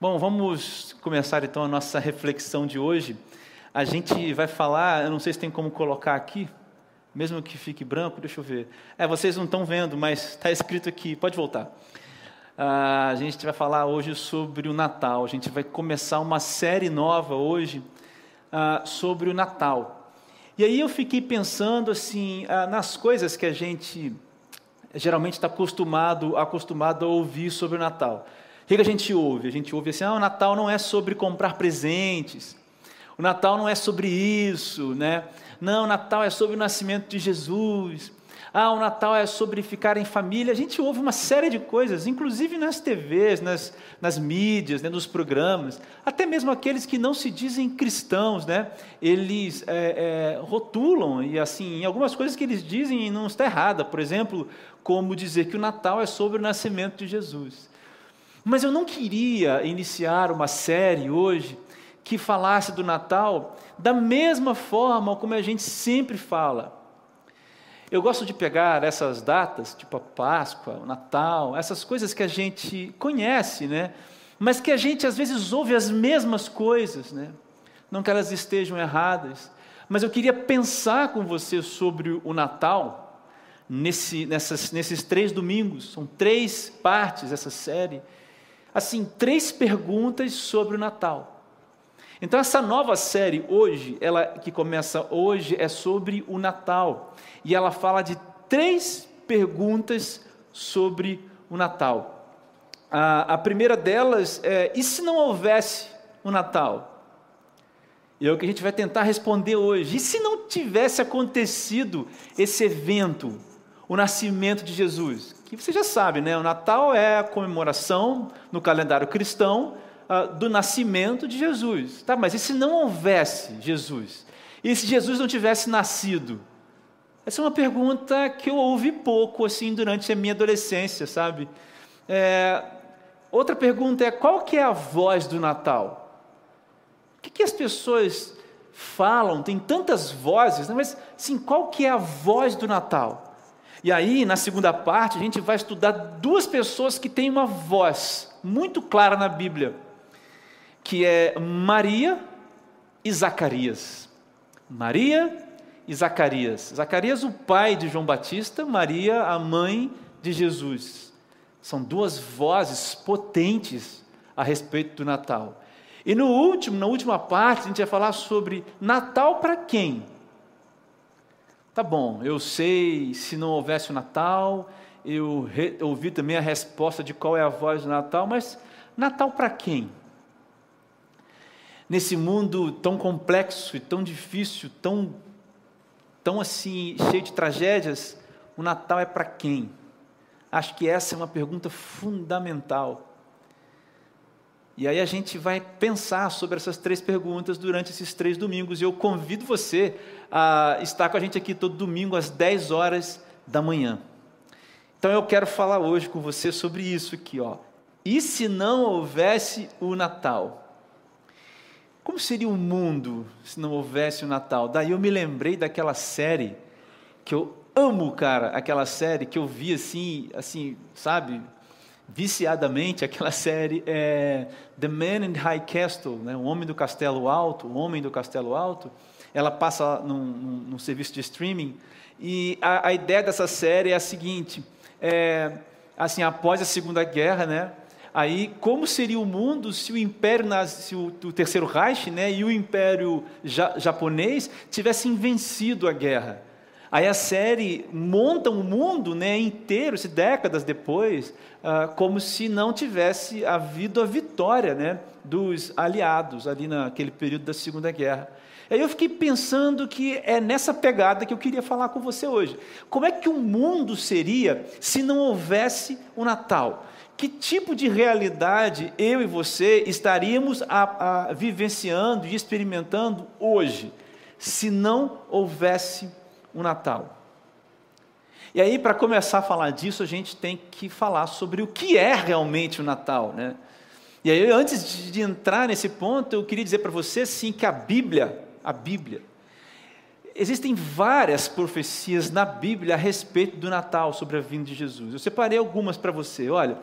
Bom, vamos começar então a nossa reflexão de hoje. A gente vai falar, eu não sei se tem como colocar aqui, mesmo que fique branco, deixa eu ver. É, vocês não estão vendo, mas está escrito aqui, pode voltar. Ah, a gente vai falar hoje sobre o Natal. A gente vai começar uma série nova hoje ah, sobre o Natal. E aí eu fiquei pensando assim ah, nas coisas que a gente geralmente está acostumado, acostumado a ouvir sobre o Natal. O que a gente ouve? A gente ouve assim: ah, o Natal não é sobre comprar presentes, o Natal não é sobre isso, né? Não, o Natal é sobre o nascimento de Jesus. Ah, o Natal é sobre ficar em família. A gente ouve uma série de coisas, inclusive nas TVs, nas, nas mídias, né, nos programas. Até mesmo aqueles que não se dizem cristãos, né? Eles é, é, rotulam e assim, algumas coisas que eles dizem não está errada. Por exemplo, como dizer que o Natal é sobre o nascimento de Jesus. Mas eu não queria iniciar uma série hoje que falasse do Natal da mesma forma como a gente sempre fala. Eu gosto de pegar essas datas, tipo a Páscoa, o Natal, essas coisas que a gente conhece, né? Mas que a gente às vezes ouve as mesmas coisas, né? Não que elas estejam erradas, mas eu queria pensar com você sobre o Natal nesse, nessas, nesses três domingos. São três partes essa série assim, três perguntas sobre o Natal. Então essa nova série hoje, ela que começa hoje é sobre o Natal, e ela fala de três perguntas sobre o Natal. A, a primeira delas é: e se não houvesse o Natal? E é o que a gente vai tentar responder hoje. E se não tivesse acontecido esse evento, o nascimento de Jesus? Que você já sabe, né? O Natal é a comemoração no calendário cristão uh, do nascimento de Jesus. Tá, mas e se não houvesse Jesus? E se Jesus não tivesse nascido? Essa é uma pergunta que eu ouvi pouco assim durante a minha adolescência, sabe? É, outra pergunta é qual que é a voz do Natal? O que, que as pessoas falam? Tem tantas vozes, né? mas sim, qual que é a voz do Natal? E aí, na segunda parte, a gente vai estudar duas pessoas que têm uma voz muito clara na Bíblia, que é Maria e Zacarias. Maria e Zacarias. Zacarias, o pai de João Batista, Maria, a mãe de Jesus. São duas vozes potentes a respeito do Natal. E no último, na última parte, a gente vai falar sobre Natal para quem? Tá bom, eu sei se não houvesse o Natal, eu ouvi também a resposta de qual é a voz do Natal, mas Natal para quem? Nesse mundo tão complexo e tão difícil, tão, tão assim, cheio de tragédias, o Natal é para quem? Acho que essa é uma pergunta fundamental. E aí a gente vai pensar sobre essas três perguntas durante esses três domingos. E eu convido você a estar com a gente aqui todo domingo às 10 horas da manhã. Então eu quero falar hoje com você sobre isso aqui, ó. E se não houvesse o Natal? Como seria o mundo se não houvesse o Natal? Daí eu me lembrei daquela série que eu amo, cara, aquela série que eu vi assim, assim, sabe, viciadamente aquela série é, The Man in High Castle, né, o Homem do Castelo Alto, o Homem do Castelo Alto. Ela passa num, num, num serviço de streaming e a, a, ideia dessa série é a seguinte: é, assim, após a Segunda Guerra, né? Aí, como seria o mundo se o Império, se o, o Terceiro Reich, né, e o Império ja, japonês tivessem vencido a guerra? Aí a série monta um mundo né, inteiro, décadas depois, ah, como se não tivesse havido a vitória né, dos aliados ali naquele período da Segunda Guerra. Aí eu fiquei pensando que é nessa pegada que eu queria falar com você hoje. Como é que o mundo seria se não houvesse o Natal? Que tipo de realidade eu e você estaríamos a, a, vivenciando e experimentando hoje, se não houvesse o Natal. E aí, para começar a falar disso, a gente tem que falar sobre o que é realmente o Natal, né? E aí, antes de entrar nesse ponto, eu queria dizer para você, sim, que a Bíblia, a Bíblia, existem várias profecias na Bíblia a respeito do Natal, sobre a vinda de Jesus. Eu separei algumas para você, olha.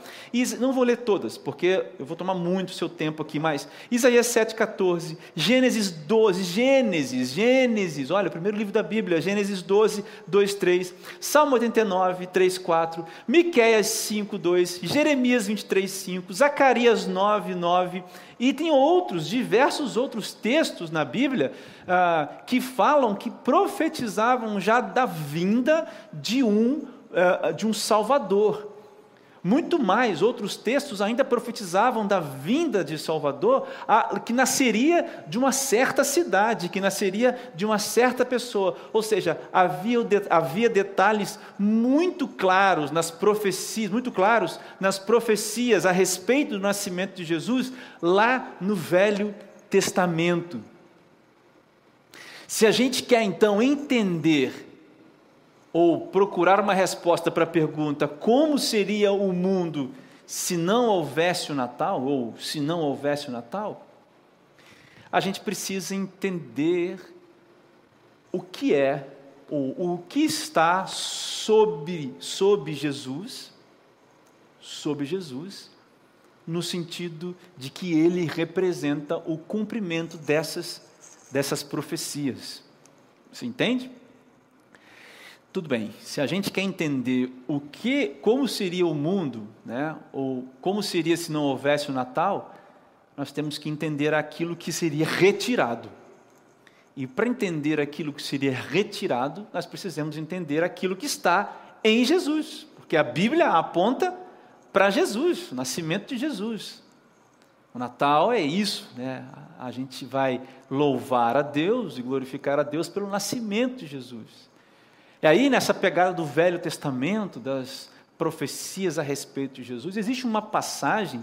Não vou ler todas, porque eu vou tomar muito seu tempo aqui, mas Isaías 7,14, Gênesis 12, Gênesis, Gênesis, olha, o primeiro livro da Bíblia, Gênesis 12, 2, 3, Salmo 89, 3, 4, Miquéias 5, 2, Jeremias 23, 5, Zacarias 9, 9, e tem outros, diversos outros textos na Bíblia ah, que falam, que profetizavam já da vinda de um, ah, de um Salvador. Muito mais, outros textos ainda profetizavam da vinda de Salvador, que nasceria de uma certa cidade, que nasceria de uma certa pessoa. Ou seja, havia, havia detalhes muito claros nas profecias, muito claros nas profecias a respeito do nascimento de Jesus lá no Velho Testamento. Se a gente quer então entender ou procurar uma resposta para a pergunta como seria o mundo se não houvesse o Natal, ou se não houvesse o Natal, a gente precisa entender o que é, ou o que está sob, sob Jesus, sob Jesus, no sentido de que ele representa o cumprimento dessas, dessas profecias. Você entende? Tudo bem, se a gente quer entender o que, como seria o mundo, né, ou como seria se não houvesse o Natal, nós temos que entender aquilo que seria retirado. E para entender aquilo que seria retirado, nós precisamos entender aquilo que está em Jesus, porque a Bíblia aponta para Jesus, o nascimento de Jesus. O Natal é isso, né? A gente vai louvar a Deus e glorificar a Deus pelo nascimento de Jesus. E aí, nessa pegada do Velho Testamento, das profecias a respeito de Jesus, existe uma passagem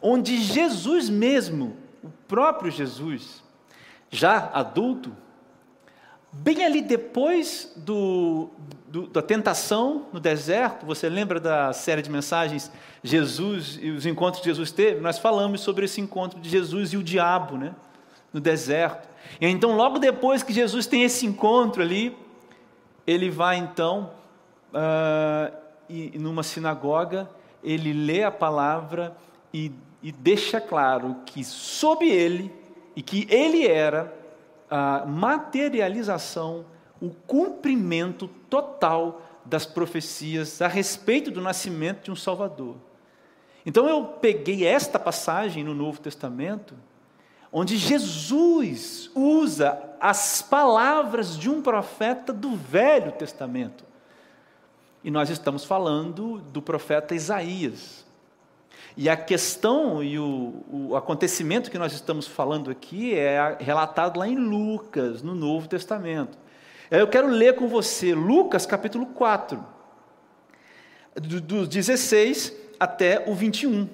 onde Jesus mesmo, o próprio Jesus, já adulto, bem ali depois do, do, da tentação no deserto, você lembra da série de mensagens Jesus e os encontros que Jesus teve? Nós falamos sobre esse encontro de Jesus e o diabo, né? No deserto. E então, logo depois que Jesus tem esse encontro ali, ele vai então, uh, e, numa sinagoga, ele lê a palavra e, e deixa claro que sob ele, e que ele era a materialização, o cumprimento total das profecias a respeito do nascimento de um Salvador. Então eu peguei esta passagem no Novo Testamento onde Jesus usa as palavras de um profeta do Velho Testamento. E nós estamos falando do profeta Isaías. E a questão e o, o acontecimento que nós estamos falando aqui é relatado lá em Lucas, no Novo Testamento. Eu quero ler com você Lucas capítulo 4, do, do 16 até o 21.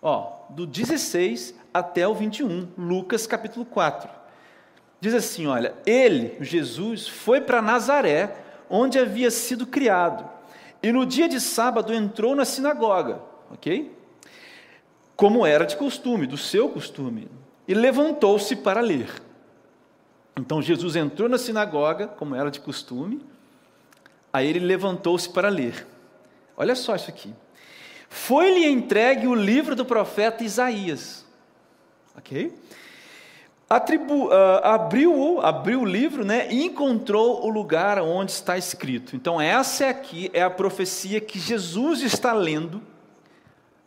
Ó, do 16 até o 21, Lucas capítulo 4. Diz assim: olha, ele, Jesus, foi para Nazaré, onde havia sido criado, e no dia de sábado entrou na sinagoga, ok? Como era de costume, do seu costume, e levantou-se para ler. Então Jesus entrou na sinagoga, como era de costume, aí ele levantou-se para ler. Olha só isso aqui. Foi-lhe entregue o livro do profeta Isaías. Ok? Atribu, uh, abriu, abriu o livro né, e encontrou o lugar onde está escrito. Então, essa aqui é a profecia que Jesus está lendo,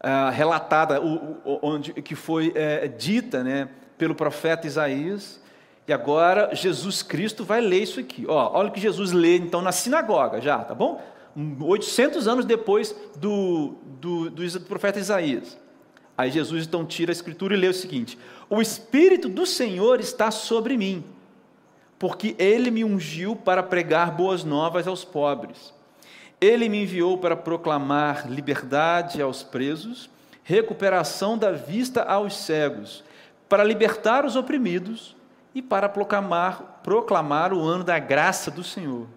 uh, relatada, o, o, onde, que foi uh, dita né, pelo profeta Isaías. E agora Jesus Cristo vai ler isso aqui. Ó, olha o que Jesus lê então na sinagoga já, tá bom? 800 anos depois do, do, do profeta Isaías. Aí Jesus então tira a escritura e lê o seguinte: O Espírito do Senhor está sobre mim, porque ele me ungiu para pregar boas novas aos pobres. Ele me enviou para proclamar liberdade aos presos, recuperação da vista aos cegos, para libertar os oprimidos e para proclamar, proclamar o ano da graça do Senhor.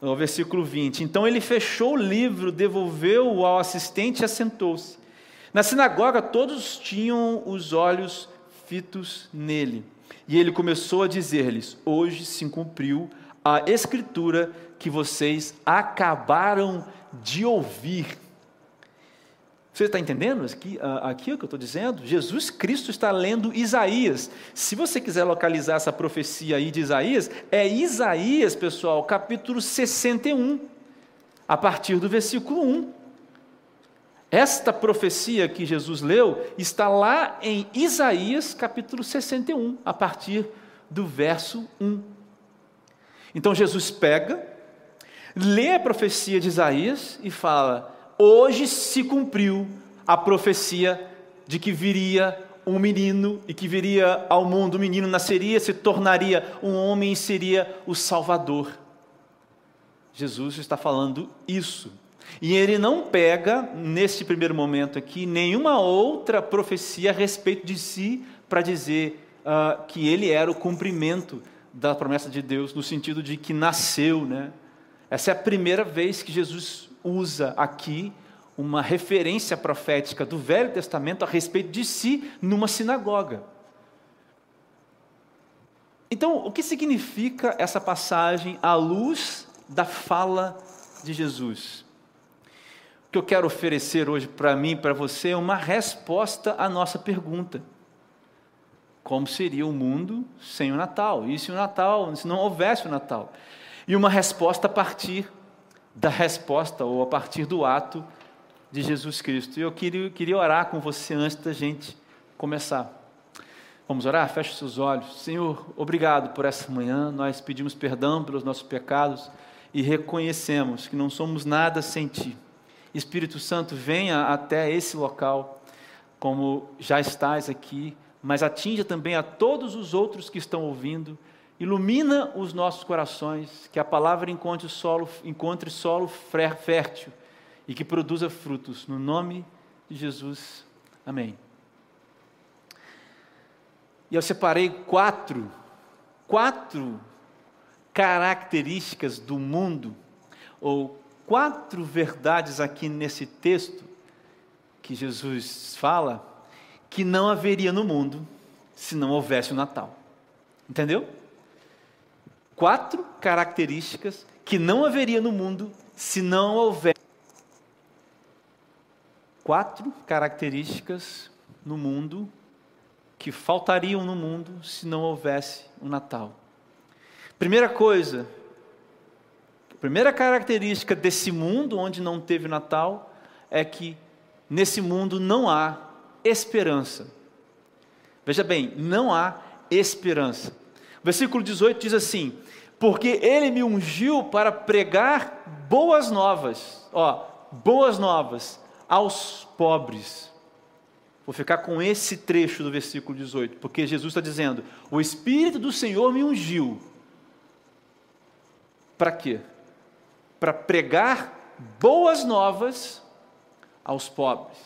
No versículo 20: Então ele fechou o livro, devolveu-o ao assistente e assentou-se. Na sinagoga, todos tinham os olhos fitos nele. E ele começou a dizer-lhes: Hoje se cumpriu a escritura que vocês acabaram de ouvir. Você está entendendo aqui, aqui o que eu estou dizendo? Jesus Cristo está lendo Isaías. Se você quiser localizar essa profecia aí de Isaías, é Isaías, pessoal, capítulo 61, a partir do versículo 1. Esta profecia que Jesus leu está lá em Isaías, capítulo 61, a partir do verso 1. Então Jesus pega, lê a profecia de Isaías e fala: hoje se cumpriu a profecia de que viria um menino e que viria ao mundo, o menino nasceria, se tornaria um homem e seria o Salvador. Jesus está falando isso. E ele não pega, nesse primeiro momento aqui, nenhuma outra profecia a respeito de si para dizer uh, que ele era o cumprimento da promessa de Deus, no sentido de que nasceu. Né? Essa é a primeira vez que Jesus usa aqui uma referência profética do Velho Testamento a respeito de si numa sinagoga. Então, o que significa essa passagem à luz da fala de Jesus? Que eu quero oferecer hoje para mim para você é uma resposta à nossa pergunta. Como seria o mundo sem o Natal? E se o Natal, se não houvesse o Natal? E uma resposta a partir da resposta ou a partir do ato de Jesus Cristo. E eu queria, queria orar com você antes da gente começar. Vamos orar? Feche seus olhos. Senhor, obrigado por essa manhã. Nós pedimos perdão pelos nossos pecados e reconhecemos que não somos nada sem Ti. Espírito Santo, venha até esse local, como já estás aqui, mas atinja também a todos os outros que estão ouvindo. Ilumina os nossos corações, que a palavra encontre solo, encontre solo fértil e que produza frutos. No nome de Jesus. Amém. E eu separei quatro, quatro características do mundo, ou quatro verdades aqui nesse texto que Jesus fala, que não haveria no mundo se não houvesse o Natal. Entendeu? Quatro características que não haveria no mundo se não houvesse quatro características no mundo que faltariam no mundo se não houvesse o Natal. Primeira coisa, primeira característica desse mundo onde não teve Natal é que nesse mundo não há esperança. Veja bem, não há esperança. Versículo 18 diz assim: Porque ele me ungiu para pregar boas novas, ó, boas novas aos pobres. Vou ficar com esse trecho do versículo 18, porque Jesus está dizendo: O Espírito do Senhor me ungiu. Para quê? Para pregar boas novas aos pobres.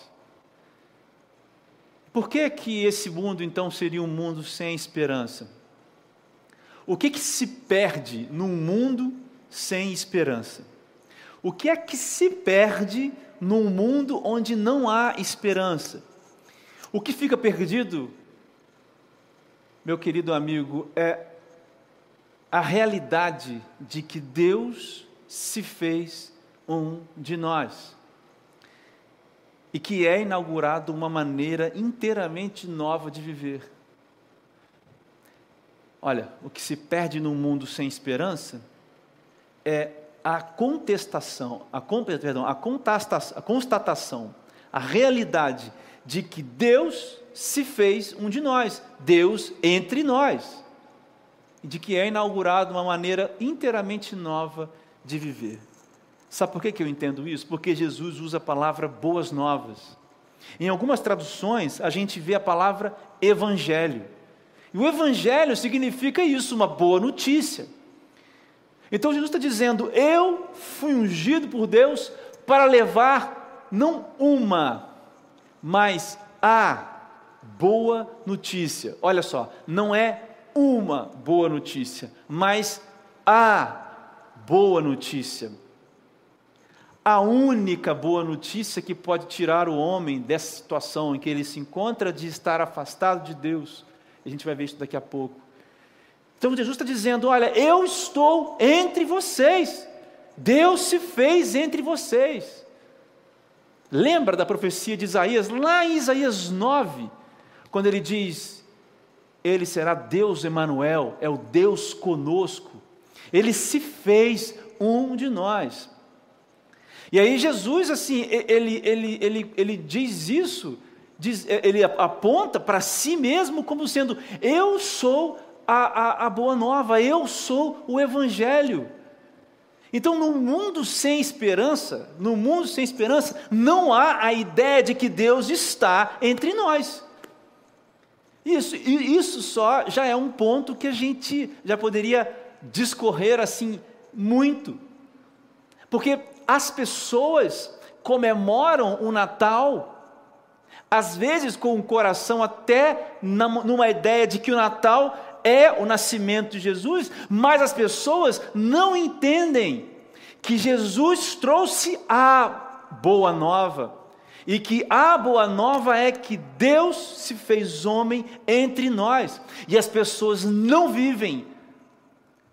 Por que, que esse mundo então seria um mundo sem esperança? O que, que se perde num mundo sem esperança? O que é que se perde num mundo onde não há esperança. O que fica perdido, meu querido amigo, é a realidade de que Deus se fez um de nós e que é inaugurado uma maneira inteiramente nova de viver. Olha, o que se perde num mundo sem esperança é a contestação, a, perdão, a, a constatação, a realidade de que Deus se fez um de nós, Deus entre nós, e de que é inaugurada uma maneira inteiramente nova de viver. Sabe por que, que eu entendo isso? Porque Jesus usa a palavra boas novas. Em algumas traduções, a gente vê a palavra evangelho. E o evangelho significa isso, uma boa notícia. Então Jesus está dizendo: Eu fui ungido por Deus para levar não uma, mas a boa notícia. Olha só, não é uma boa notícia, mas a boa notícia. A única boa notícia que pode tirar o homem dessa situação em que ele se encontra de estar afastado de Deus, a gente vai ver isso daqui a pouco, Então Jesus está dizendo: Olha, eu estou entre vocês. Deus se fez entre vocês. Lembra da profecia de Isaías, lá em Isaías 9, quando ele diz: Ele será Deus Emanuel, é o Deus conosco. Ele se fez um de nós. E aí Jesus, assim, ele, ele, ele, ele diz isso, diz, ele aponta para si mesmo como sendo: Eu sou a, a, a boa nova, eu sou o Evangelho. Então, no mundo sem esperança, no mundo sem esperança, não há a ideia de que Deus está entre nós. Isso, isso só já é um ponto que a gente já poderia discorrer assim muito. Porque as pessoas comemoram o Natal, às vezes com o coração até numa ideia de que o Natal é o nascimento de Jesus, mas as pessoas não entendem que Jesus trouxe a boa nova. E que a boa nova é que Deus se fez homem entre nós. E as pessoas não vivem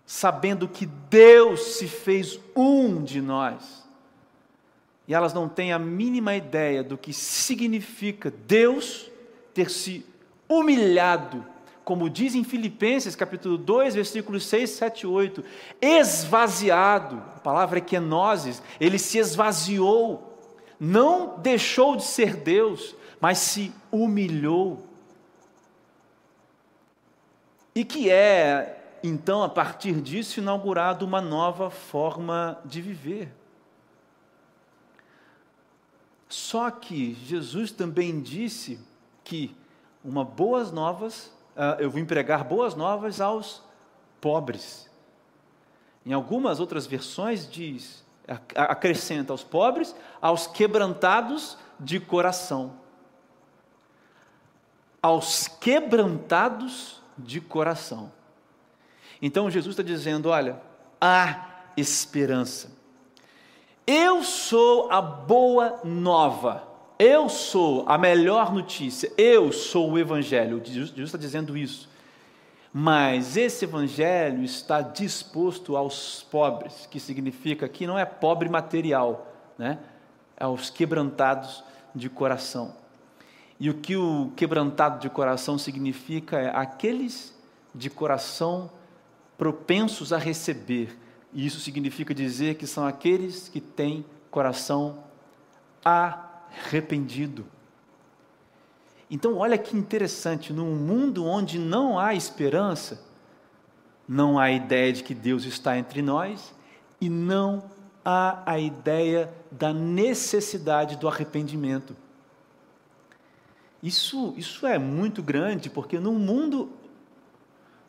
sabendo que Deus se fez um de nós. E elas não têm a mínima ideia do que significa Deus ter se humilhado como diz em Filipenses capítulo 2, versículos 6, 7 e 8, esvaziado, a palavra é kenosis, ele se esvaziou, não deixou de ser Deus, mas se humilhou. E que é, então, a partir disso, inaugurado uma nova forma de viver. Só que Jesus também disse que uma boas novas uh, eu vim pregar boas novas aos pobres. Em algumas outras versões diz, acrescenta aos pobres, aos quebrantados de coração. Aos quebrantados de coração. Então Jesus está dizendo: olha, há esperança. Eu sou a boa nova. Eu sou a melhor notícia, eu sou o Evangelho. Jesus está dizendo isso. Mas esse Evangelho está disposto aos pobres, que significa que não é pobre material, né? é aos quebrantados de coração. E o que o quebrantado de coração significa é aqueles de coração propensos a receber. E isso significa dizer que são aqueles que têm coração arrependido. Então, olha que interessante, num mundo onde não há esperança, não há ideia de que Deus está entre nós e não há a ideia da necessidade do arrependimento. Isso, isso é muito grande, porque no mundo,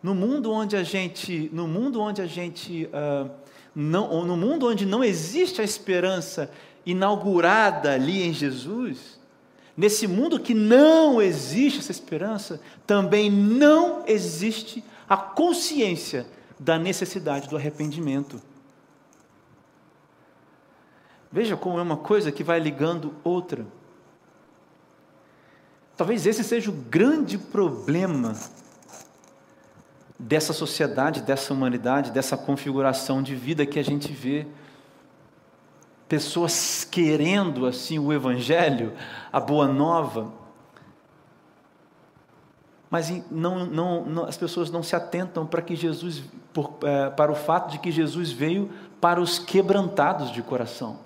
no mundo onde a gente, no mundo onde a gente, uh, não, no mundo onde não existe a esperança inaugurada ali em Jesus, nesse mundo que não existe essa esperança, também não existe a consciência da necessidade do arrependimento. Veja como é uma coisa que vai ligando outra. Talvez esse seja o grande problema dessa sociedade, dessa humanidade, dessa configuração de vida que a gente vê pessoas querendo assim o Evangelho, a boa nova, mas não, não, não, as pessoas não se atentam para que Jesus, por, é, para o fato de que Jesus veio para os quebrantados de coração.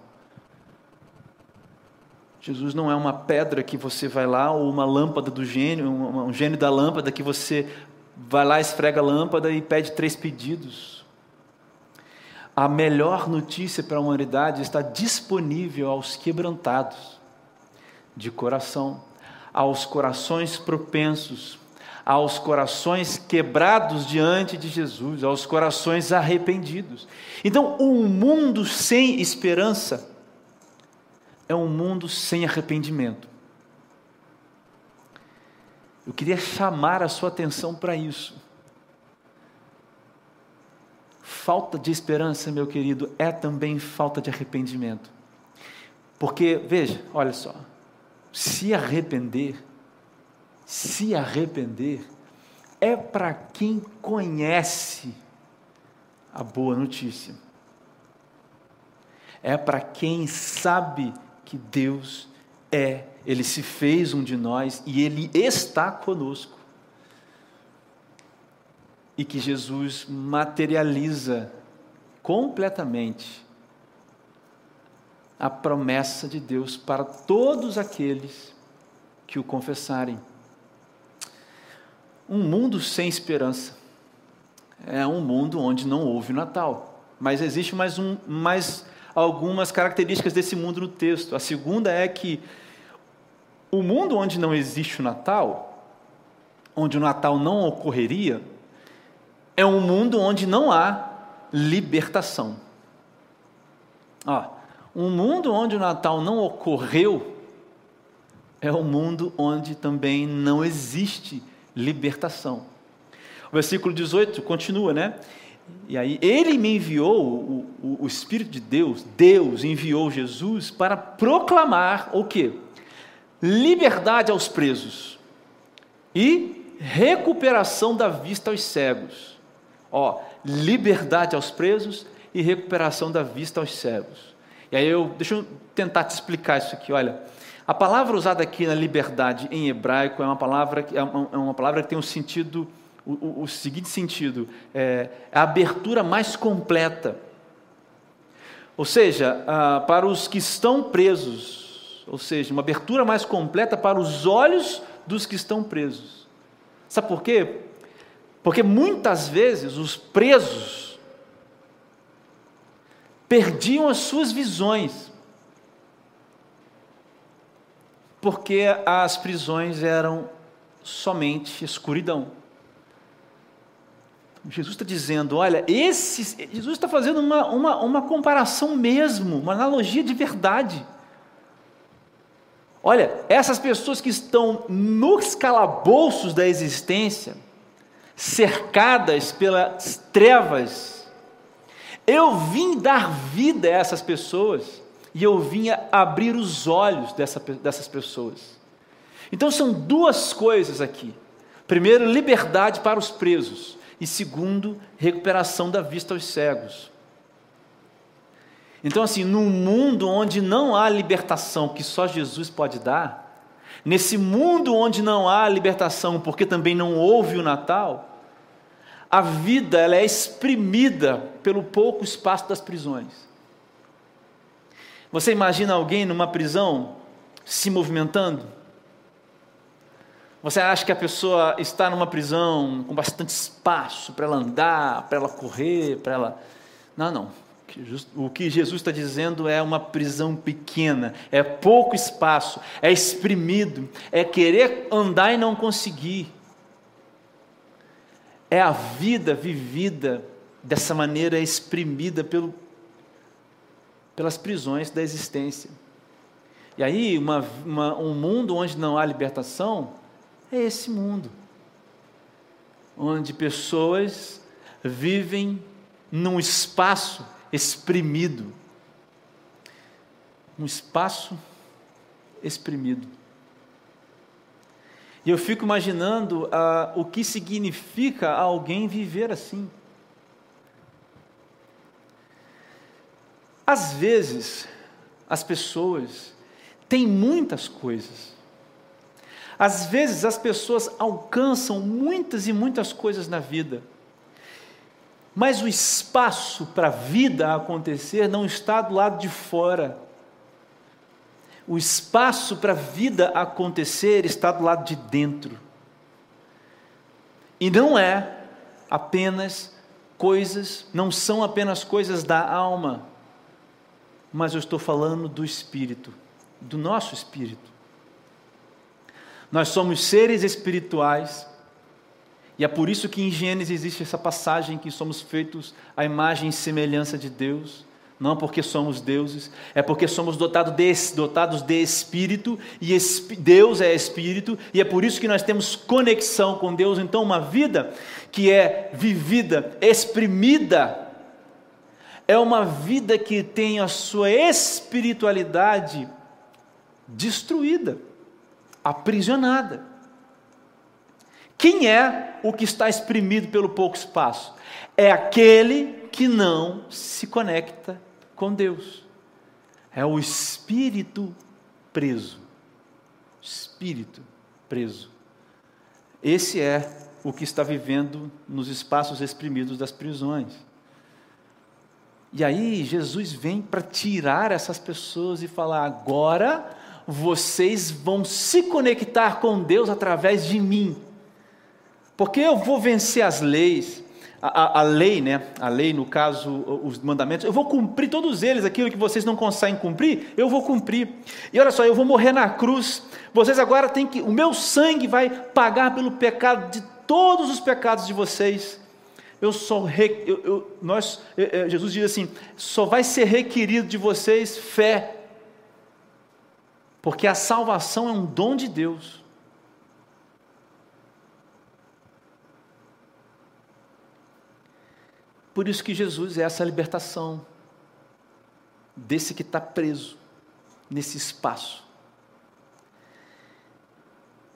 Jesus não é uma pedra que você vai lá, ou uma lâmpada do gênio, um, um gênio da lâmpada que você vai lá, esfrega a lâmpada e pede três pedidos. A melhor notícia para a humanidade está disponível aos quebrantados de coração, aos corações propensos, aos corações quebrados diante de Jesus, aos corações arrependidos. Então, um mundo sem esperança é um mundo sem arrependimento. Eu queria chamar a sua atenção para isso. Falta de esperança, meu querido, é também falta de arrependimento. Porque, veja, olha só, se arrepender, se arrepender, é para quem conhece a boa notícia. É para quem sabe que Deus é, Ele se fez um de nós e Ele está conosco. E que Jesus materializa completamente a promessa de Deus para todos aqueles que o confessarem. Um mundo sem esperança é um mundo onde não houve Natal. Mas existe mais, um, mais algumas características desse mundo no texto. A segunda é que o mundo onde não existe o Natal, onde o Natal não ocorreria, é um mundo onde não há libertação. Ah, um mundo onde o Natal não ocorreu é um mundo onde também não existe libertação. O versículo 18 continua, né? E aí, ele me enviou, o, o, o, Espírito de Deus, Deus enviou Jesus para proclamar o que? Liberdade aos presos e recuperação da vista aos cegos. Ó, liberdade aos presos e recuperação da vista aos cegos. E aí eu, deixa eu tentar te explicar isso aqui, olha. A palavra usada aqui na liberdade em hebraico é uma palavra, é uma, é uma palavra que tem um sentido, o, o, seguinte sentido, é, é, a abertura mais completa. Ou seja, ah, para os que estão ou seja, uma abertura mais completa para os olhos dos que estão presos. Sabe por quê? Porque muitas vezes os presos perdiam as suas visões, porque as prisões eram somente escuridão. Jesus está dizendo: olha, esse, Jesus está fazendo uma, uma, uma comparação mesmo, uma analogia de verdade. Olha, essas pessoas que estão nos calabouços da existência, cercadas pelas trevas. Eu vim dar vida a essas pessoas e eu vim abrir os olhos dessa, dessas pessoas. Então são duas coisas aqui: primeiro, liberdade para os presos, e segundo, recuperação da vista aos cegos. Então, assim, num mundo onde não há libertação que só Jesus pode dar, nesse mundo onde não há libertação porque também não houve o Natal, a vida ela é exprimida pelo pouco espaço das prisões. Você imagina alguém numa prisão se movimentando? Você acha que a pessoa está numa prisão com bastante espaço para ela andar, para ela correr, para ela. Não, não. O que Jesus está dizendo é uma prisão pequena, é pouco espaço, é exprimido, é querer andar e não conseguir é a vida vivida dessa maneira exprimida pelo, pelas prisões da existência. E aí, uma, uma, um mundo onde não há libertação é esse mundo, onde pessoas vivem num espaço exprimido, um espaço exprimido. E eu fico imaginando ah, o que significa alguém viver assim. Às vezes, as pessoas têm muitas coisas. Às vezes, as pessoas alcançam muitas e muitas coisas na vida. Mas o espaço para a vida acontecer não está do lado de fora o espaço para a vida acontecer está do lado de dentro. E não é apenas coisas, não são apenas coisas da alma, mas eu estou falando do espírito, do nosso espírito. Nós somos seres espirituais, e é por isso que em Gênesis existe essa passagem que somos feitos à imagem e semelhança de Deus não porque somos deuses, é porque somos dotados de, dotados de espírito, e Deus é espírito, e é por isso que nós temos conexão com Deus. Então, uma vida que é vivida, exprimida, é uma vida que tem a sua espiritualidade destruída, aprisionada, Quem é o que está exprimido pelo pouco espaço? É aquele que não se conecta com Deus. É o espírito preso. Espírito preso. Esse é o que está vivendo nos espaços exprimidos das prisões. E aí Jesus vem para tirar essas pessoas e falar: agora vocês vão se conectar com Deus através de mim, porque eu vou vencer as leis, a, a, a, lei, né? A lei, no caso, os mandamentos, eu vou cumprir todos eles, aquilo que vocês não conseguem cumprir, eu vou cumprir. E olha só, eu vou morrer na cruz. Vocês agora têm que, o meu sangue vai pagar pelo pecado de todos os pecados de vocês eu só eu, eu, nós, Jesus diz assim: só vai ser requerido de vocês fé, porque a salvação é um dom de Deus. Por isso que Jesus é essa libertação desse que está preso nesse espaço.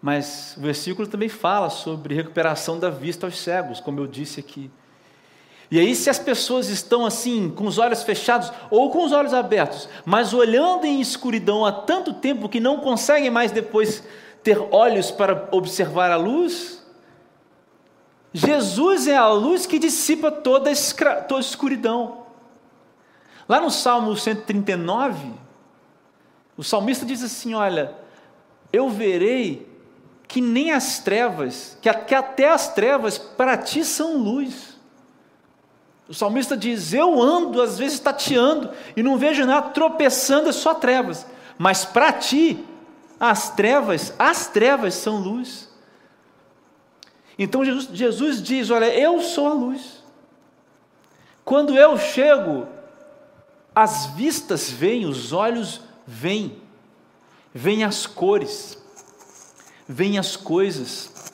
Mas o versículo também fala sobre recuperação da vista aos cegos, como eu disse aqui. E aí, se as pessoas estão assim, com os olhos fechados ou com os olhos abertos, mas olhando em escuridão há tanto tempo que não conseguem mais depois ter olhos para observar a luz, Jesus é a luz que dissipa toda a, toda a escuridão. Lá no Salmo 139, o salmista diz assim: Olha, eu verei que nem as trevas, que até as trevas para ti são luz. O salmista diz: Eu ando, às vezes tateando, e não vejo nada, tropeçando, é só trevas. Mas para ti, as trevas, as trevas são luz. Então Jesus, Jesus diz: Olha, eu sou a luz. Quando eu chego, as vistas vêm, os olhos vêm, vêm as cores, veem as coisas,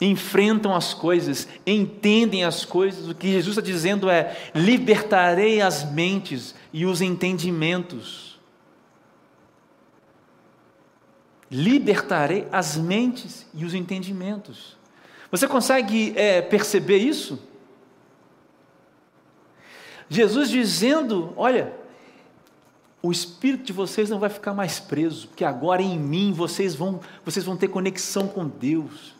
enfrentam as coisas, entendem as coisas. O que Jesus está dizendo é: libertarei as mentes e os entendimentos. Libertarei as mentes e os entendimentos. Você consegue é, perceber isso? Jesus dizendo: Olha, o espírito de vocês não vai ficar mais preso, porque agora em mim vocês vão, vocês vão ter conexão com Deus.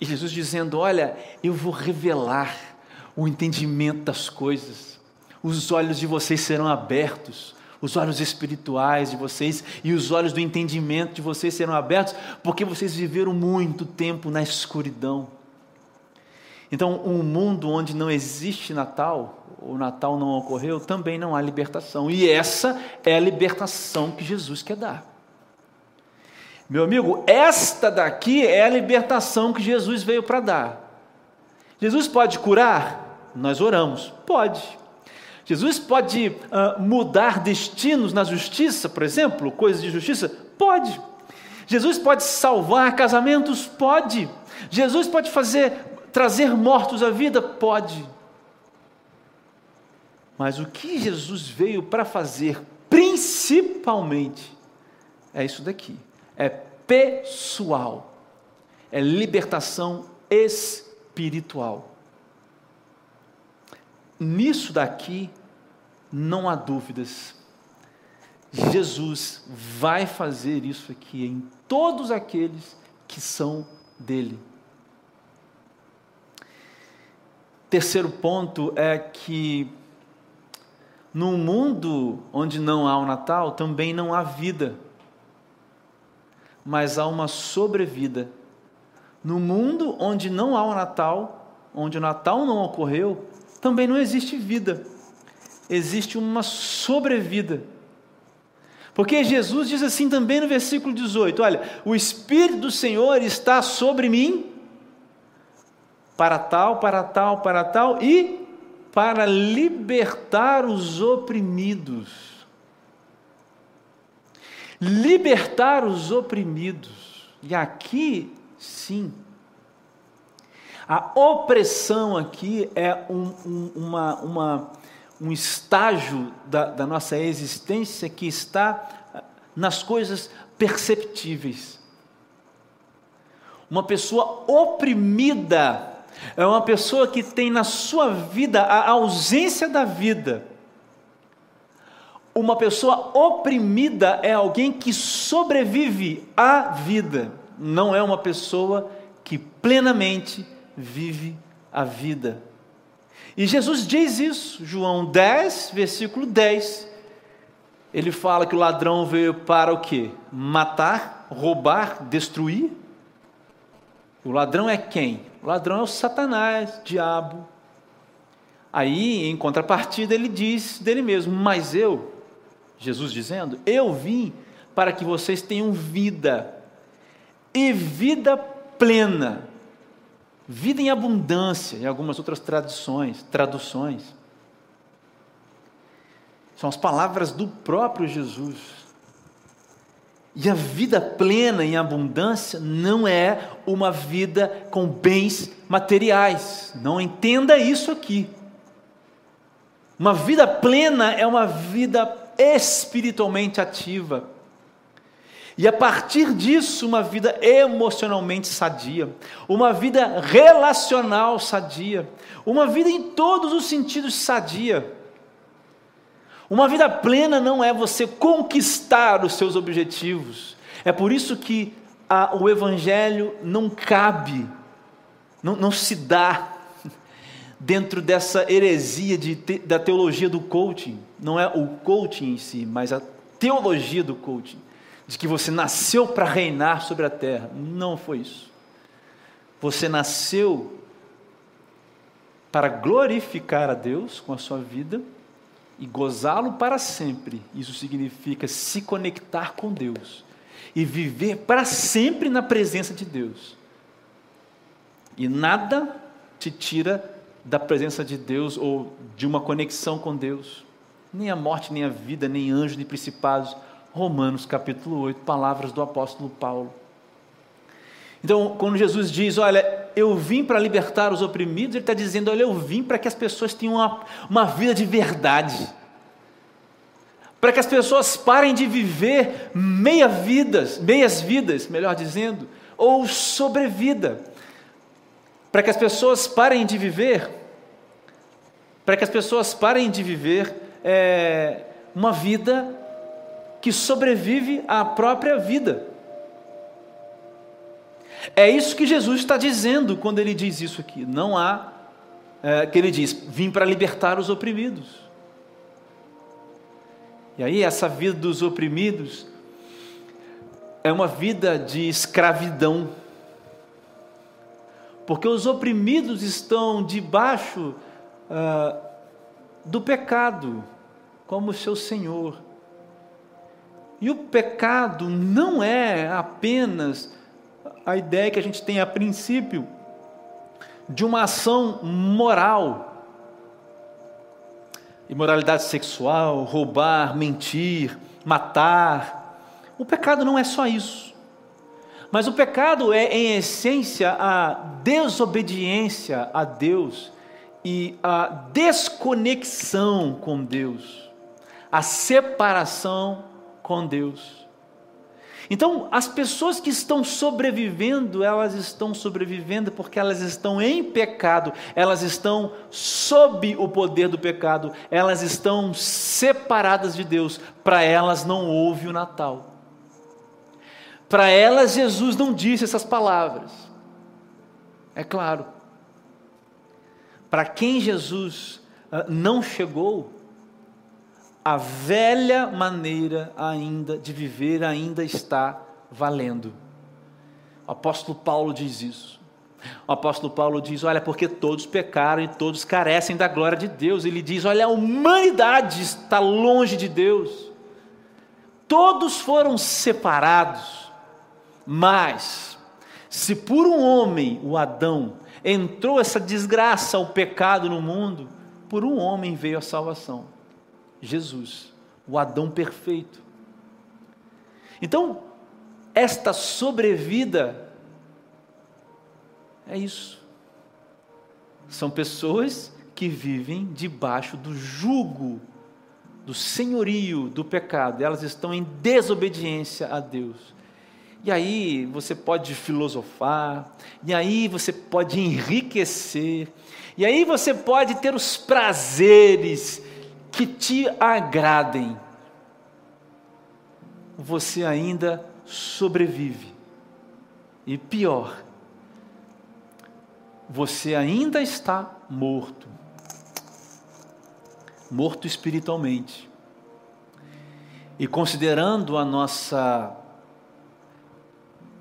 E Jesus dizendo: Olha, eu vou revelar o entendimento das coisas, os olhos de vocês serão abertos, os olhos espirituais de vocês e os olhos do entendimento de vocês serão abertos, porque vocês viveram muito tempo na escuridão. Então, um mundo onde não existe Natal, o Natal não ocorreu, também não há libertação. E essa é a libertação que Jesus quer dar. Meu amigo, esta daqui é a libertação que Jesus veio para dar. Jesus pode curar? Nós oramos. Pode. Jesus pode uh, mudar destinos na justiça, por exemplo, coisas de justiça? Pode. Jesus pode salvar casamentos? Pode. Jesus pode fazer trazer mortos à vida? Pode. Mas o que Jesus veio para fazer, principalmente, é isso daqui: é pessoal, é libertação espiritual. Nisso daqui, não há dúvidas. Jesus vai fazer isso aqui em todos aqueles que são dele. Terceiro ponto é que num mundo onde não há o Natal, também não há vida, mas há uma sobrevida. No mundo onde não há o Natal, onde o Natal não ocorreu, também não existe vida, existe uma sobrevida. Porque Jesus diz assim também no versículo 18: Olha, o Espírito do Senhor está sobre mim, para tal, para tal, para tal e para libertar os oprimidos. Libertar os oprimidos. E aqui, sim, a opressão aqui é um, um, uma, uma, um estágio da, da nossa existência que está nas coisas perceptíveis. Uma pessoa oprimida é uma pessoa que tem na sua vida a ausência da vida. Uma pessoa oprimida é alguém que sobrevive à vida, não é uma pessoa que plenamente vive a vida. E Jesus diz isso, João 10, versículo 10. Ele fala que o ladrão veio para o quê? Matar, roubar, destruir. O ladrão é quem? O ladrão é o Satanás, diabo. Aí, em contrapartida, ele diz dele mesmo: Mas eu, Jesus dizendo, eu vim para que vocês tenham vida, e vida plena, vida em abundância, em algumas outras traduções, traduções. São as palavras do próprio Jesus. E a vida plena em abundância não é uma vida com bens materiais. Não entenda isso aqui. Uma vida plena é uma vida espiritualmente ativa. E a partir disso, uma vida emocionalmente sadia, uma vida relacional sadia, uma vida em todos os sentidos sadia. Uma vida plena não é você conquistar os seus objetivos. É por isso que a, o Evangelho não cabe, não, não se dá dentro dessa heresia de, da teologia do coaching. Não é o coaching em si, mas a teologia do coaching. De que você nasceu para reinar sobre a terra. Não foi isso. Você nasceu para glorificar a Deus com a sua vida e gozá-lo para sempre. Isso significa se conectar com Deus e viver para sempre na presença de Deus. E nada te tira da presença de Deus ou de uma conexão com Deus. Nem a morte, nem a vida, nem anjos, nem principados. Romanos capítulo 8, palavras do apóstolo Paulo. Então, quando Jesus diz, olha, eu vim para libertar os oprimidos, ele está dizendo, olha, eu vim para que as pessoas tenham uma, uma vida de verdade. Para que as pessoas parem de viver meia vidas, meias vidas, melhor dizendo, ou sobrevida. Para que as pessoas parem de viver, para que as pessoas parem de viver é, uma vida que sobrevive à própria vida. É isso que Jesus está dizendo quando ele diz isso aqui. Não há, é, que ele diz, vim para libertar os oprimidos. E aí, essa vida dos oprimidos é uma vida de escravidão. Porque os oprimidos estão debaixo ah, do pecado, como seu Senhor. E o pecado não é apenas a ideia que a gente tem a princípio de uma ação moral. Imoralidade sexual, roubar, mentir, matar. O pecado não é só isso. Mas o pecado é, em essência, a desobediência a Deus e a desconexão com Deus, a separação com Deus. Então, as pessoas que estão sobrevivendo, elas estão sobrevivendo porque elas estão em pecado, elas estão sob o poder do pecado, elas estão separadas de Deus. Para elas não houve o Natal. Para elas, Jesus não disse essas palavras. É claro. Para quem Jesus ah, não chegou, a velha maneira ainda de viver ainda está valendo. O apóstolo Paulo diz isso. O apóstolo Paulo diz: Olha, porque todos pecaram e todos carecem da glória de Deus. Ele diz: Olha, a humanidade está longe de Deus. Todos foram separados. Mas, se por um homem, o Adão, entrou essa desgraça, o pecado no mundo, por um homem veio a salvação. Jesus, o Adão perfeito. Então, esta sobrevida é isso. São pessoas que vivem debaixo do jugo, do senhorio do pecado, elas estão em desobediência a Deus. E aí você pode filosofar, e aí você pode enriquecer, e aí você pode ter os prazeres que te agradem. Você ainda sobrevive. E pior, você ainda está morto. Morto espiritualmente. E considerando a nossa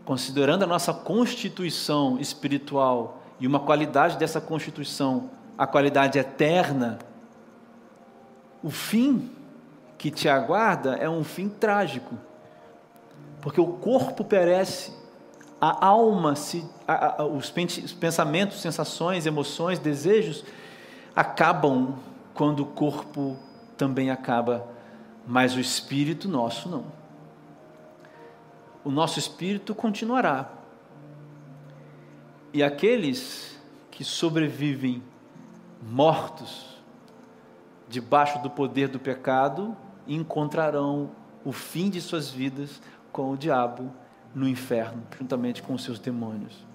considerando a nossa constituição espiritual e uma qualidade dessa constituição, a qualidade eterna, o fim que te aguarda é um fim trágico. Porque o corpo perece, a alma, se, a, a, os pensamentos, sensações, emoções, desejos acabam quando o corpo também acaba, mas o espírito nosso não o nosso espírito continuará. E aqueles que sobrevivem mortos debaixo do poder do pecado encontrarão o fim de suas vidas com o diabo no inferno, juntamente com os seus demônios.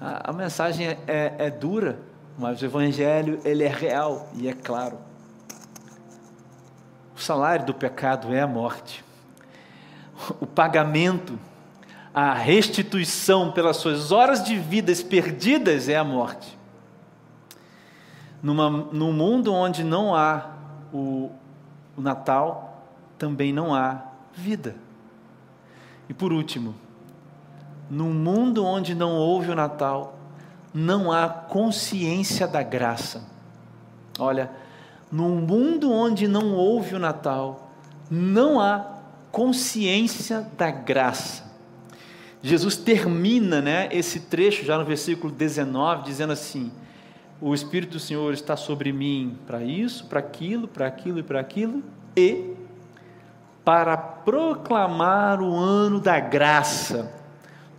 A, a mensagem é, é, é dura, mas o evangelho ele é real e é claro. O salário do pecado é a morte o pagamento, a restituição pelas suas horas de vidas perdidas é a morte. Numa, num mundo onde não há o, o Natal, também não há vida. E por último, num mundo onde não houve o Natal, não há consciência da graça. Olha, num mundo onde não houve o Natal, não há consciência da graça. Jesus termina né, esse trecho já no versículo 19, dizendo assim: O Espírito do Senhor está sobre mim para isso, para aquilo, para aquilo e para aquilo, e para proclamar o ano da graça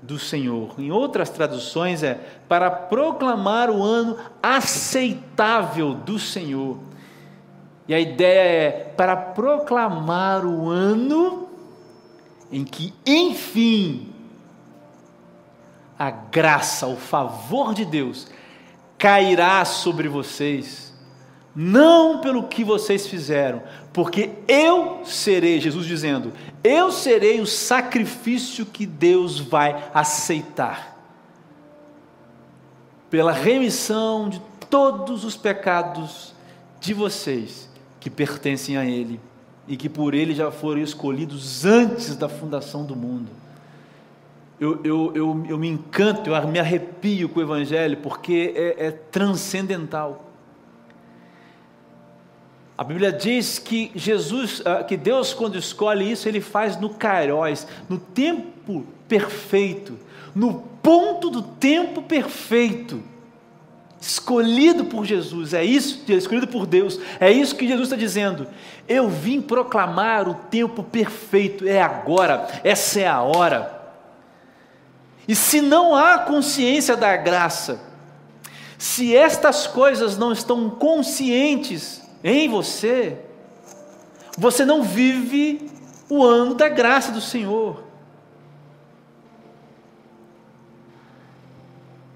do Senhor. Em outras traduções é para proclamar o ano aceitável do Senhor. E a ideia é para proclamar o ano em que, enfim, a graça, o favor de Deus cairá sobre vocês, não pelo que vocês fizeram, porque eu serei, Jesus dizendo, eu serei o sacrifício que Deus vai aceitar, pela remissão de todos os pecados de vocês que pertencem a Ele e que por ele já foram escolhidos antes da fundação do mundo. Eu, eu, eu, eu me encanto, eu me arrepio com o Evangelho, porque é, é transcendental. A Bíblia diz que Jesus, ah, que Deus, quando escolhe isso, Ele faz no kairos, no tempo perfeito, no ponto do tempo perfeito escolhido por Jesus, é isso, escolhido por Deus, é isso que Jesus está dizendo. Eu vim proclamar o tempo perfeito, é agora, essa é a hora. E se não há consciência da graça, se estas coisas não estão conscientes em você, você não vive o ano da graça do Senhor.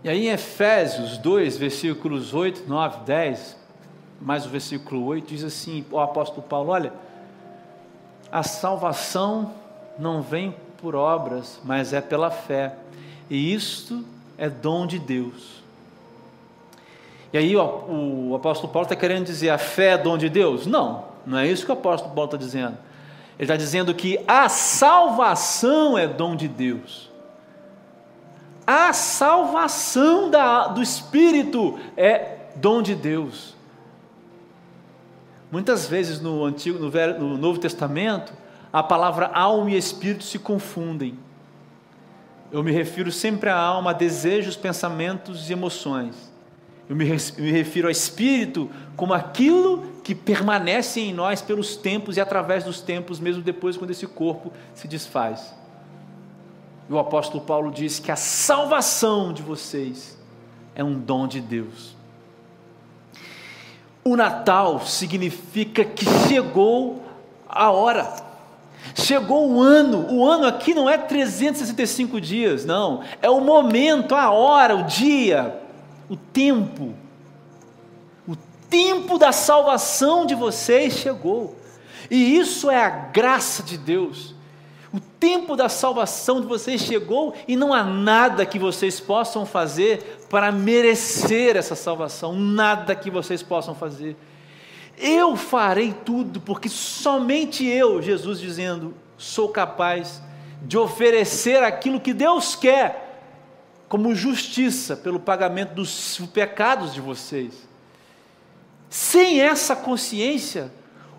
E aí em Efésios 2, versículos 8, 9, 10, mais o versículo 8, diz assim: o apóstolo Paulo: olha, a salvação não vem por obras, mas é pela fé, e isto é dom de Deus. E aí ó, o apóstolo Paulo está querendo dizer: a fé é dom de Deus? Não, não é isso que o apóstolo Paulo está dizendo. Ele está dizendo que a salvação é dom de Deus a salvação da, do Espírito é dom de Deus. Muitas vezes no Antigo, no, Velho, no Novo Testamento, a palavra alma e espírito se confundem. Eu me refiro sempre à alma, a desejos, pensamentos e emoções. Eu me, refiro ao espírito como aquilo que permanece em nós pelos tempos e através dos tempos, mesmo depois quando esse corpo se desfaz. E o apóstolo Paulo diz que a salvação de vocês é um dom de Deus. O Natal significa que chegou a hora, Chegou o ano, o ano aqui não é 365 dias, não, é o momento, a hora, o dia, o tempo. O tempo da salvação de vocês chegou, e isso é a graça de Deus. O tempo da salvação de vocês chegou e não há nada que vocês possam fazer para merecer essa salvação, nada que vocês possam fazer. Eu farei tudo, porque somente eu, Jesus dizendo, sou capaz de oferecer aquilo que Deus quer como justiça pelo pagamento dos pecados de vocês. Sem essa consciência,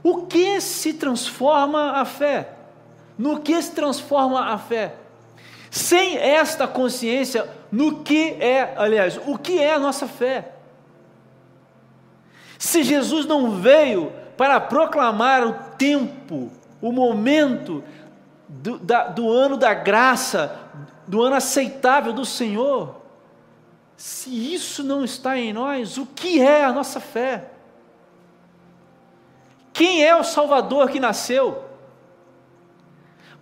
o que se transforma a fé? No que se transforma a fé? Sem esta consciência, no que é, aliás, o que é a nossa fé? Se Jesus não veio para proclamar o tempo, o momento do, da, do ano da graça, do ano aceitável do Senhor, se isso não está em nós, o que é a nossa fé? Quem é o Salvador que nasceu?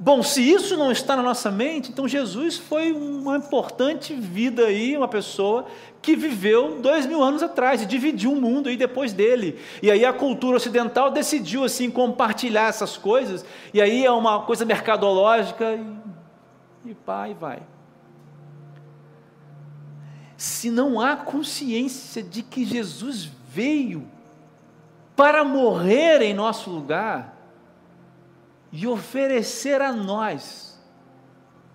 Bom, se isso não está na nossa mente, então Jesus foi uma importante vida aí, uma pessoa que viveu dois mil anos atrás e dividiu o mundo aí depois dele. E aí a cultura ocidental decidiu assim compartilhar essas coisas, e aí é uma coisa mercadológica e, e pá, e vai. Se não há consciência de que Jesus veio para morrer em nosso lugar, e oferecer a nós,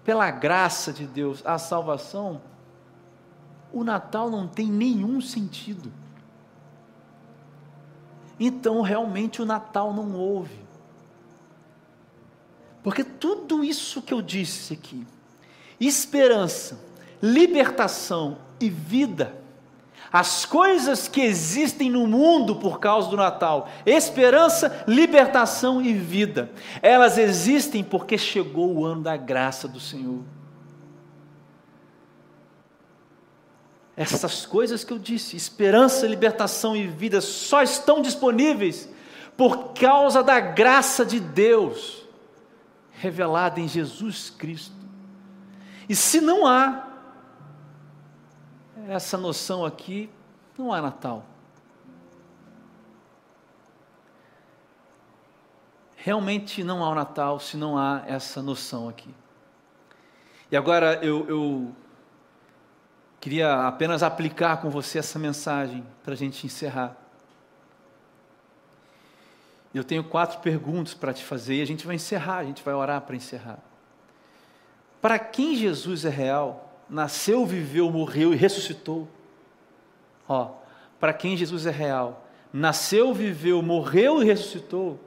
pela graça de Deus, a salvação, o Natal não tem nenhum sentido. Então, realmente, o Natal não houve. Porque tudo isso que eu disse aqui, esperança, libertação e vida, as coisas que existem no mundo por causa do Natal, esperança, libertação e vida, elas existem porque chegou o ano da graça do Senhor. Essas coisas que eu disse, esperança, libertação e vida, só estão disponíveis por causa da graça de Deus revelada em Jesus Cristo. E se não há essa noção aqui, não há Natal. Realmente não há o Natal se não há essa noção aqui. E agora eu, eu queria apenas aplicar com você essa mensagem para a gente encerrar. Eu tenho quatro perguntas para te fazer e a gente vai encerrar, a gente vai orar para encerrar. Para quem Jesus é real? Nasceu, viveu, morreu e ressuscitou. Ó, para quem Jesus é real, nasceu, viveu, morreu e ressuscitou,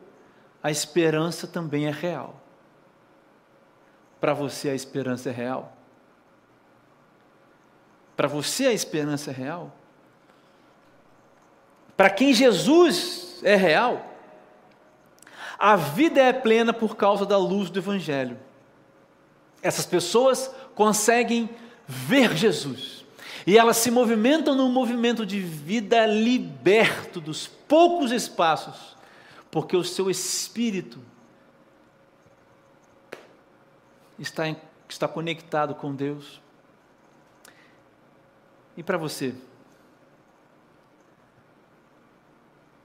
a esperança também é real. Para você a esperança é real? Para você a esperança é real? Para quem Jesus é real, a vida é plena por causa da luz do Evangelho. Essas pessoas conseguem ver Jesus. E elas se movimentam num movimento de vida liberto dos poucos espaços, porque o seu espírito está, em, está conectado com Deus. E para você?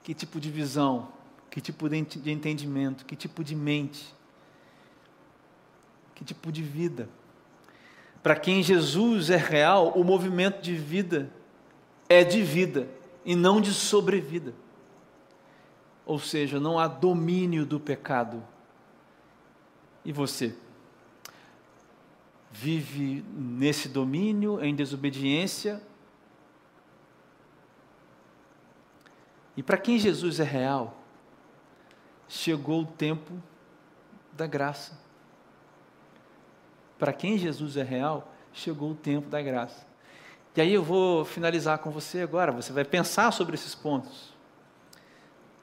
Que tipo de visão, que tipo de entendimento, que tipo de mente, que tipo de vida? Para quem Jesus é real, o movimento de vida é de vida e não de sobrevida. Ou seja, não há domínio do pecado. E você? Vive nesse domínio, em desobediência? E para quem Jesus é real, chegou o tempo da graça para quem Jesus é real, chegou o tempo da graça. E aí eu vou finalizar com você agora. Você vai pensar sobre esses pontos.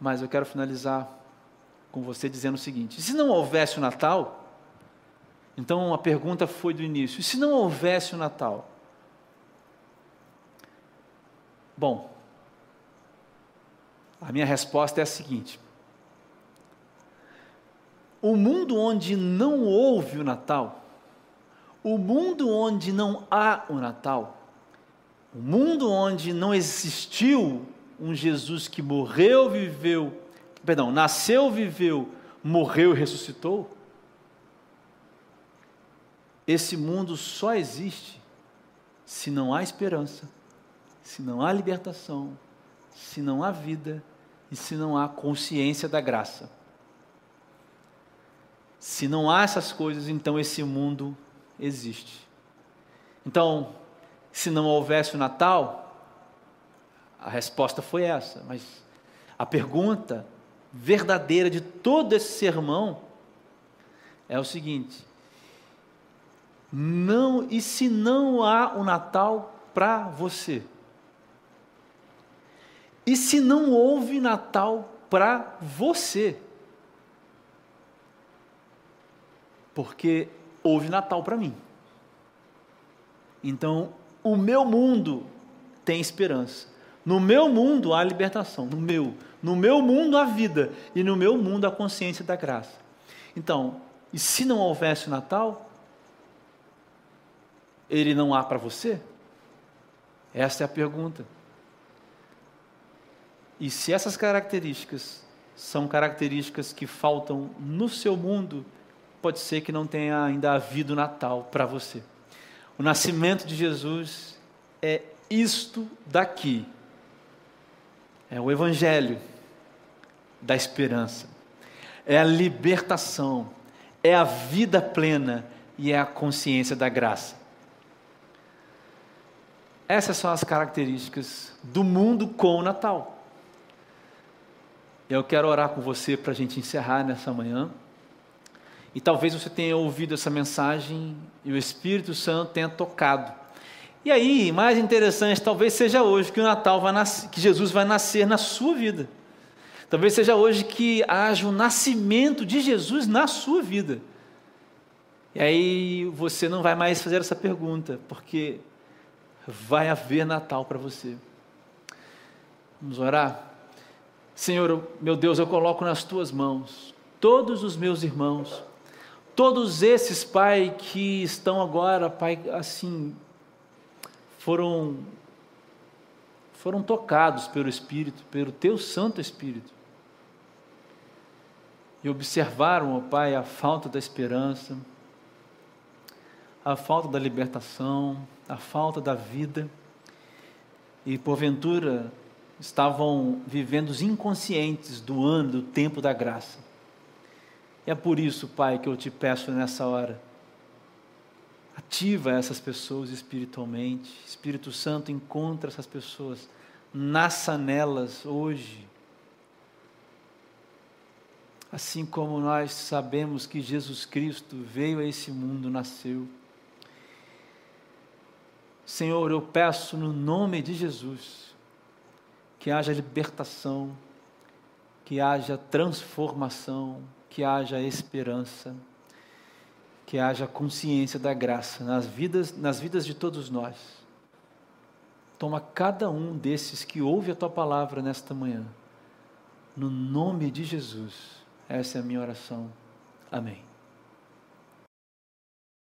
Mas eu quero finalizar com você dizendo o seguinte: se não houvesse o Natal, então a pergunta foi do início: se não houvesse o Natal? Bom, a minha resposta é a seguinte: o mundo onde não houve o Natal, o mundo onde não há o Natal, o mundo onde não existiu um Jesus que morreu, viveu, perdão, nasceu, viveu, morreu e ressuscitou, esse mundo só existe se não há esperança, se não há libertação, se não há vida e se não há consciência da graça. Se não há essas coisas, então esse mundo existe. Então, se não houvesse o Natal, a resposta foi essa, mas a pergunta verdadeira de todo esse sermão é o seguinte: não, e se não há o Natal para você? E se não houve Natal para você? Porque houve Natal para mim. Então, o meu mundo tem esperança. No meu mundo há libertação, no meu, no meu mundo há vida e no meu mundo há consciência da graça. Então, e se não houvesse o Natal, ele não há para você? Essa é a pergunta. E se essas características são características que faltam no seu mundo, pode ser que não tenha ainda havido Natal para você. O nascimento de Jesus é isto daqui. É o Evangelho da esperança, é a libertação, é a vida plena e é a consciência da graça. Essas são as características do mundo com o Natal. Eu quero orar com você para a gente encerrar nessa manhã. E talvez você tenha ouvido essa mensagem e o Espírito Santo tenha tocado. E aí, mais interessante, talvez seja hoje que o Natal vai nascer, que Jesus vai nascer na sua vida. Talvez seja hoje que haja o nascimento de Jesus na sua vida. E aí você não vai mais fazer essa pergunta, porque vai haver Natal para você. Vamos orar? Senhor, meu Deus, eu coloco nas tuas mãos todos os meus irmãos, todos esses, Pai, que estão agora, Pai, assim, foram foram tocados pelo Espírito, pelo teu Santo Espírito. E observaram, ó Pai, a falta da esperança, a falta da libertação, a falta da vida. E porventura estavam vivendo os inconscientes do ano, do tempo da graça. É por isso, Pai, que eu te peço nessa hora. Ativa essas pessoas espiritualmente. Espírito Santo, encontra essas pessoas. Nasça nelas hoje. Assim como nós sabemos que Jesus Cristo veio a esse mundo, nasceu. Senhor, eu peço no nome de Jesus que haja libertação, que haja transformação, que haja esperança, que haja consciência da graça nas vidas, nas vidas de todos nós. Toma cada um desses que ouve a tua palavra nesta manhã. No nome de Jesus. Essa é a minha oração. Amém.